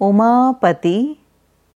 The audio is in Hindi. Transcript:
उमापति